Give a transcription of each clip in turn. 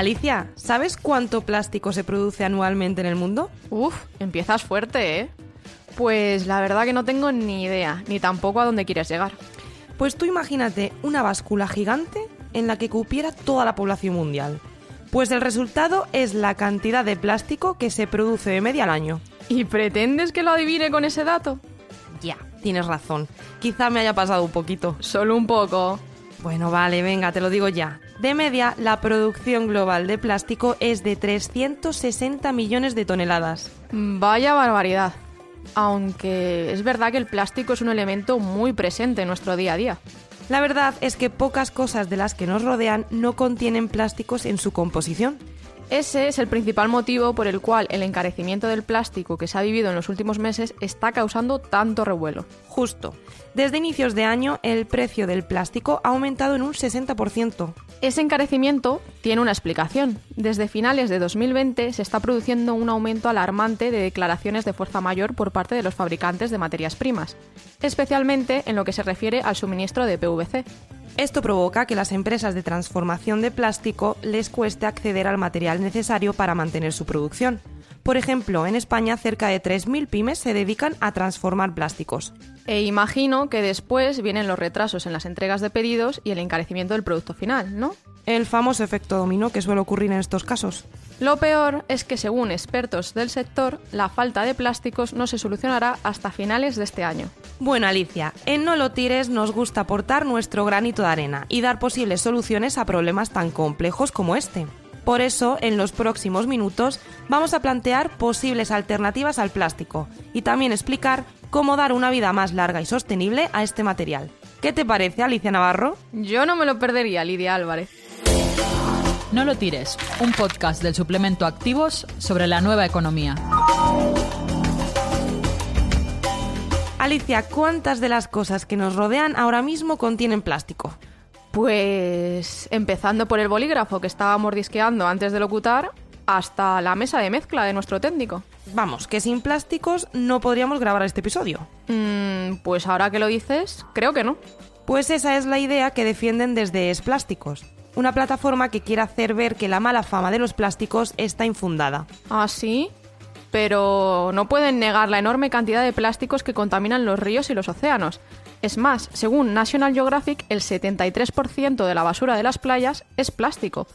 Alicia, ¿sabes cuánto plástico se produce anualmente en el mundo? Uf, empiezas fuerte, ¿eh? Pues la verdad que no tengo ni idea, ni tampoco a dónde quieres llegar. Pues tú imagínate una báscula gigante en la que cupiera toda la población mundial. Pues el resultado es la cantidad de plástico que se produce de media al año. ¿Y pretendes que lo adivine con ese dato? Ya, tienes razón. Quizá me haya pasado un poquito. Solo un poco. Bueno, vale, venga, te lo digo ya. De media, la producción global de plástico es de 360 millones de toneladas. Vaya barbaridad. Aunque es verdad que el plástico es un elemento muy presente en nuestro día a día. La verdad es que pocas cosas de las que nos rodean no contienen plásticos en su composición. Ese es el principal motivo por el cual el encarecimiento del plástico que se ha vivido en los últimos meses está causando tanto revuelo. Justo. Desde inicios de año, el precio del plástico ha aumentado en un 60%. Ese encarecimiento tiene una explicación. Desde finales de 2020 se está produciendo un aumento alarmante de declaraciones de fuerza mayor por parte de los fabricantes de materias primas, especialmente en lo que se refiere al suministro de PVC. Esto provoca que las empresas de transformación de plástico les cueste acceder al material necesario para mantener su producción. Por ejemplo, en España cerca de 3.000 pymes se dedican a transformar plásticos. E imagino que después vienen los retrasos en las entregas de pedidos y el encarecimiento del producto final, ¿no? El famoso efecto dominó que suele ocurrir en estos casos. Lo peor es que según expertos del sector, la falta de plásticos no se solucionará hasta finales de este año. Bueno, Alicia, en No lo tires nos gusta aportar nuestro granito de arena y dar posibles soluciones a problemas tan complejos como este. Por eso, en los próximos minutos vamos a plantear posibles alternativas al plástico y también explicar cómo dar una vida más larga y sostenible a este material. ¿Qué te parece, Alicia Navarro? Yo no me lo perdería, Lidia Álvarez. No lo tires, un podcast del suplemento Activos sobre la nueva economía. Alicia, ¿cuántas de las cosas que nos rodean ahora mismo contienen plástico? Pues empezando por el bolígrafo que estábamos mordisqueando antes de locutar, hasta la mesa de mezcla de nuestro técnico. Vamos, que sin plásticos no podríamos grabar este episodio. Mm, pues ahora que lo dices, creo que no. Pues esa es la idea que defienden desde Es Plásticos, una plataforma que quiere hacer ver que la mala fama de los plásticos está infundada. ¿Ah, sí? Pero no pueden negar la enorme cantidad de plásticos que contaminan los ríos y los océanos. Es más, según National Geographic, el 73% de la basura de las playas es plástico.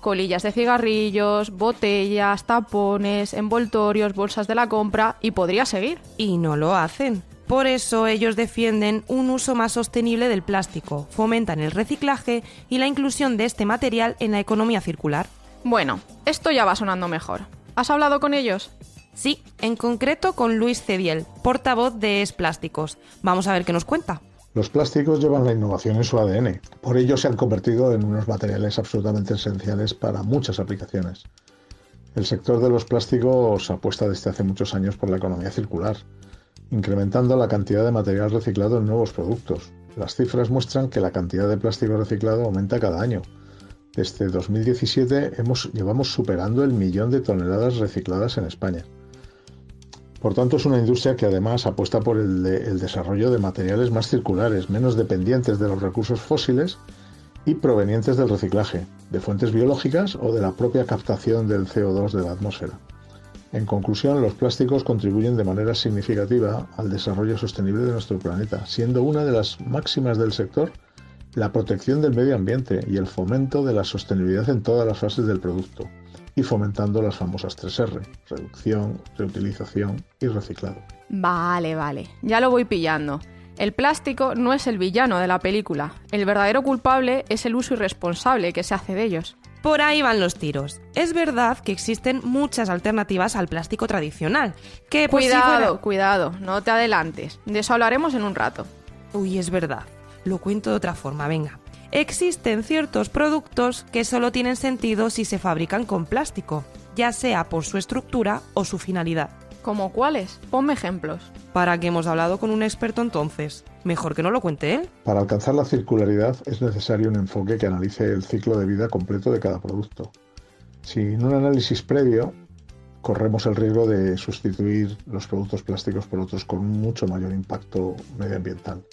Colillas de cigarrillos, botellas, tapones, envoltorios, bolsas de la compra y podría seguir. Y no lo hacen. Por eso ellos defienden un uso más sostenible del plástico, fomentan el reciclaje y la inclusión de este material en la economía circular. Bueno, esto ya va sonando mejor. ¿Has hablado con ellos? Sí, en concreto con Luis Cediel, portavoz de Es Plásticos. Vamos a ver qué nos cuenta. Los plásticos llevan la innovación en su ADN. Por ello se han convertido en unos materiales absolutamente esenciales para muchas aplicaciones. El sector de los plásticos apuesta desde hace muchos años por la economía circular, incrementando la cantidad de material reciclado en nuevos productos. Las cifras muestran que la cantidad de plástico reciclado aumenta cada año. Desde 2017 hemos, llevamos superando el millón de toneladas recicladas en España. Por tanto, es una industria que además apuesta por el, de, el, desarrollo de materiales más circulares, menos dependientes de los recursos fósiles y provenientes del reciclaje, de fuentes biológicas o de la propia captación del CO2 de la atmósfera. En conclusión, los plásticos contribuyen de manera significativa al desarrollo sostenible de nuestro planeta, siendo una de las máximas del sector la protección del medio ambiente y el fomento de la sostenibilidad en todas las fases del producto, y fomentando las famosas 3R, reducción, reutilización y reciclado. Vale, vale, ya lo voy pillando. El plástico no es el villano de la película, el verdadero culpable es el uso irresponsable que se hace de ellos. Por ahí van los tiros. Es verdad que existen muchas alternativas al plástico tradicional. Que pues, cuidado, si fuera... cuidado, no te adelantes. De eso hablaremos en un rato. Uy, es verdad. Lo cuento de otra forma, venga. Existen ciertos productos que solo tienen sentido si se fabrican con plástico, ya sea por su estructura o su finalidad. ¿Como cuáles? Ponme ejemplos. ¿Para qué hemos hablado con un experto entonces? Mejor que no lo cuente él. Para alcanzar la circularidad es necesario un enfoque que analice el ciclo de vida completo de cada producto. Sin un análisis previo, corremos el riesgo de sustituir los productos plásticos por otros con mucho mayor impacto medioambiental.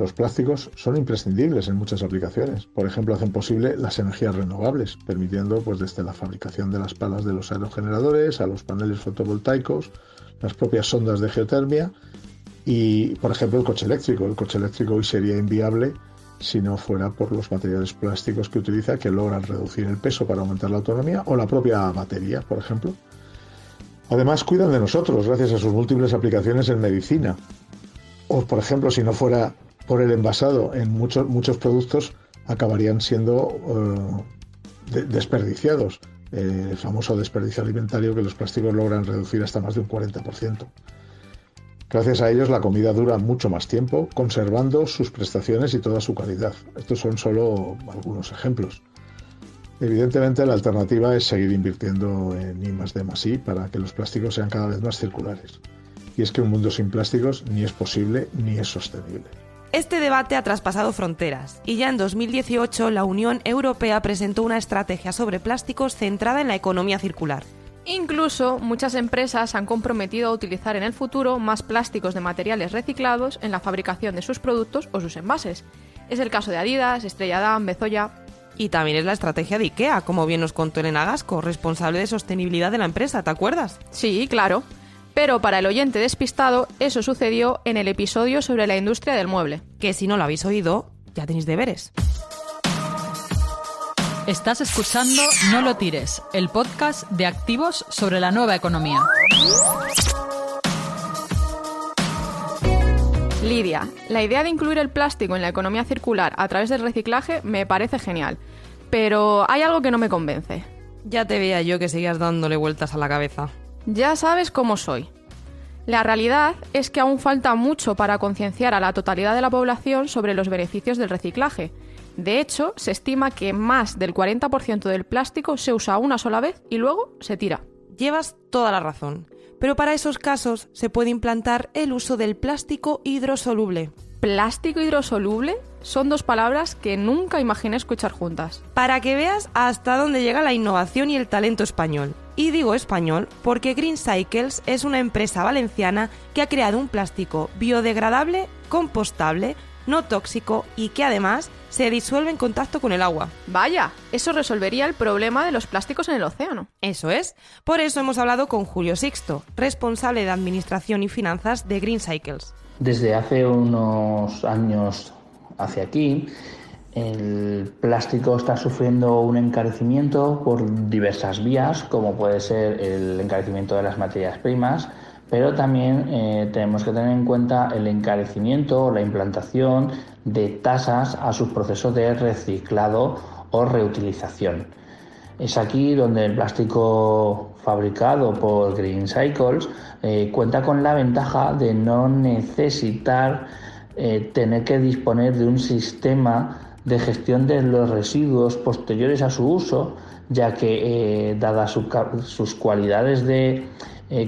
Los plásticos son imprescindibles en muchas aplicaciones. Por ejemplo, hacen posible las energías renovables, permitiendo pues desde la fabricación de las palas de los aerogeneradores a los paneles fotovoltaicos, las propias sondas de geotermia y, por ejemplo, el coche eléctrico. El coche eléctrico hoy sería inviable si no fuera por los materiales plásticos que utiliza que logran reducir el peso para aumentar la autonomía o la propia batería, por ejemplo. Además, cuidan de nosotros gracias a sus múltiples aplicaciones en medicina. O, por ejemplo, si no fuera por el envasado en muchos, muchos productos acabarían siendo eh, desperdiciados. Eh, el famoso desperdicio alimentario que los plásticos logran reducir hasta más de un 40%. Gracias a ellos la comida dura mucho más tiempo, conservando sus prestaciones y toda su calidad. Estos son solo algunos ejemplos. Evidentemente la alternativa es seguir invirtiendo en I más D más I para que los plásticos sean cada vez más circulares. Y es que un mundo sin plásticos ni es posible ni es sostenible. Este debate ha traspasado fronteras y ya en 2018 la Unión Europea presentó una estrategia sobre plásticos centrada en la economía circular. Incluso muchas empresas han comprometido a utilizar en el futuro más plásticos de materiales reciclados en la fabricación de sus productos o sus envases. Es el caso de Adidas, Estrella Damm, Bezoya. Y también es la estrategia de IKEA, como bien nos contó Elena Gasco, responsable de sostenibilidad de la empresa, ¿te acuerdas? Sí, claro. Pero para el oyente despistado, eso sucedió en el episodio sobre la industria del mueble. Que si no lo habéis oído, ya tenéis deberes. Estás escuchando No lo tires, el podcast de activos sobre la nueva economía. Lidia, la idea de incluir el plástico en la economía circular a través del reciclaje me parece genial, pero hay algo que no me convence. Ya te veía yo que seguías dándole vueltas a la cabeza. Ya sabes cómo soy. La realidad es que aún falta mucho para concienciar a la totalidad de la población sobre los beneficios del reciclaje. De hecho, se estima que más del 40% del plástico se usa una sola vez y luego se tira. Llevas toda la razón, pero para esos casos se puede implantar el uso del plástico hidrosoluble. ¿Plástico hidrosoluble? Son dos palabras que nunca imaginé escuchar juntas. Para que veas hasta dónde llega la innovación y el talento español. Y digo español porque Green Cycles es una empresa valenciana que ha creado un plástico biodegradable, compostable, no tóxico y que además se disuelve en contacto con el agua. Vaya, eso resolvería el problema de los plásticos en el océano. Eso es. Por eso hemos hablado con Julio Sixto, responsable de Administración y Finanzas de Green Cycles. Desde hace unos años hacia aquí, el plástico está sufriendo un encarecimiento por diversas vías, como puede ser el encarecimiento de las materias primas, pero también eh, tenemos que tener en cuenta el encarecimiento o la implantación de tasas a sus procesos de reciclado o reutilización. Es aquí donde el plástico fabricado por Green Cycles eh, cuenta con la ventaja de no necesitar eh, tener que disponer de un sistema de gestión de los residuos posteriores a su uso, ya que eh, dadas sus cualidades de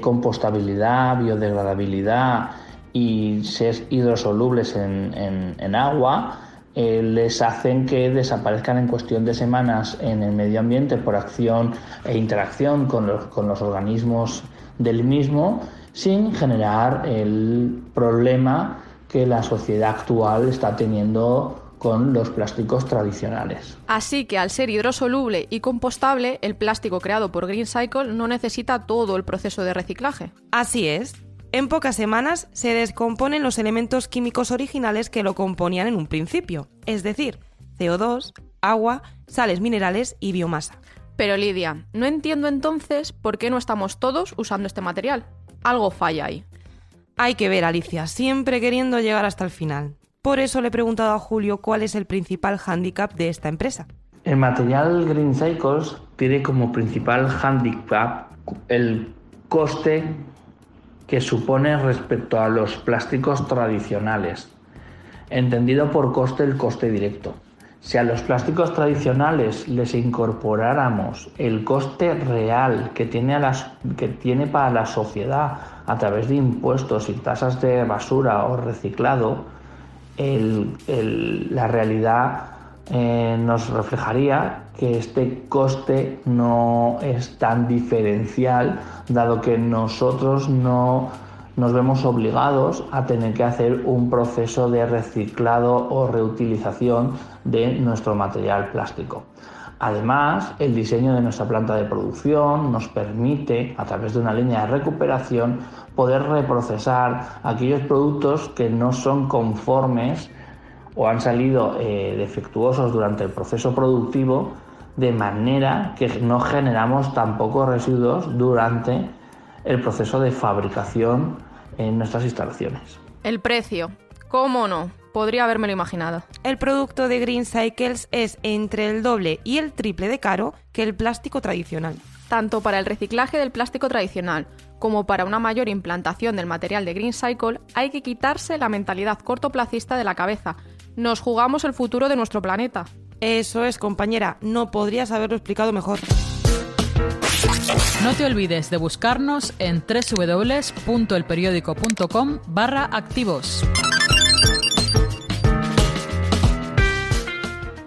compostabilidad, biodegradabilidad y ser hidrosolubles en agua, eh, les hacen que desaparezcan en cuestión de semanas en el medio ambiente por acción e interacción con los, con los organismos del mismo sin generar el problema que la sociedad actual está teniendo con los plásticos tradicionales. Así que al ser hidrosoluble y compostable, el plástico creado por Green Cycle no necesita todo el proceso de reciclaje. Así es. En pocas semanas se descomponen los elementos químicos originales que lo componían en un principio, es decir, CO2, agua, sales minerales y biomasa. Pero Lidia, no entiendo entonces por qué no estamos todos usando este material. Algo falla ahí. Hay que ver, Alicia, siempre queriendo llegar hasta el final. Por eso le he preguntado a Julio cuál es el principal hándicap de esta empresa. El material Green Cycles tiene como principal hándicap el coste que supone respecto a los plásticos tradicionales, entendido por coste el coste directo. Si a los plásticos tradicionales les incorporáramos el coste real que tiene, que tiene para la sociedad a través de impuestos y tasas de basura o reciclado, la realidad eh, nos reflejaría que este coste no es tan diferencial, dado que nosotros no nos vemos obligados a tener que hacer un proceso de reciclado o reutilización de nuestro material plástico. Además, el diseño de nuestra planta de producción nos permite, a través de una línea de recuperación, poder reprocesar aquellos productos que no son conformes o han salido eh, defectuosos durante el proceso productivo, de manera que no generamos tampoco residuos durante el proceso de fabricación en nuestras instalaciones. El precio, ¿cómo no? Podría habérmelo imaginado. El producto de Green Cycles es entre el doble y el triple de caro que el plástico tradicional. Tanto para el reciclaje del plástico tradicional como para una mayor implantación del material de Green Cycle, hay que quitarse la mentalidad cortoplacista de la cabeza. Nos jugamos el futuro de nuestro planeta. Eso es, compañera, no podrías haberlo explicado mejor. No te olvides de buscarnos en www.elperiódico.com barra activos.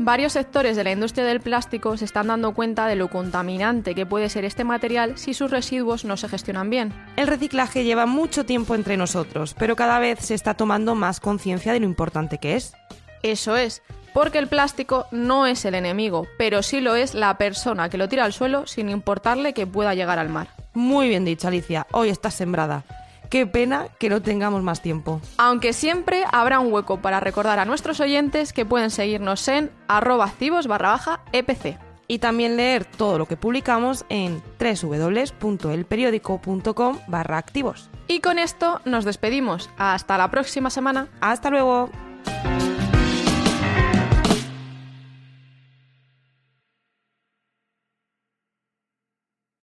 Varios sectores de la industria del plástico se están dando cuenta de lo contaminante que puede ser este material si sus residuos no se gestionan bien. El reciclaje lleva mucho tiempo entre nosotros, pero cada vez se está tomando más conciencia de lo importante que es. Eso es, porque el plástico no es el enemigo, pero sí lo es la persona que lo tira al suelo sin importarle que pueda llegar al mar. Muy bien dicho, Alicia, hoy estás sembrada. Qué pena que no tengamos más tiempo. Aunque siempre habrá un hueco para recordar a nuestros oyentes que pueden seguirnos en arroba activos barra baja EPC. Y también leer todo lo que publicamos en www.elperiódico.com barra activos. Y con esto nos despedimos. Hasta la próxima semana. Hasta luego.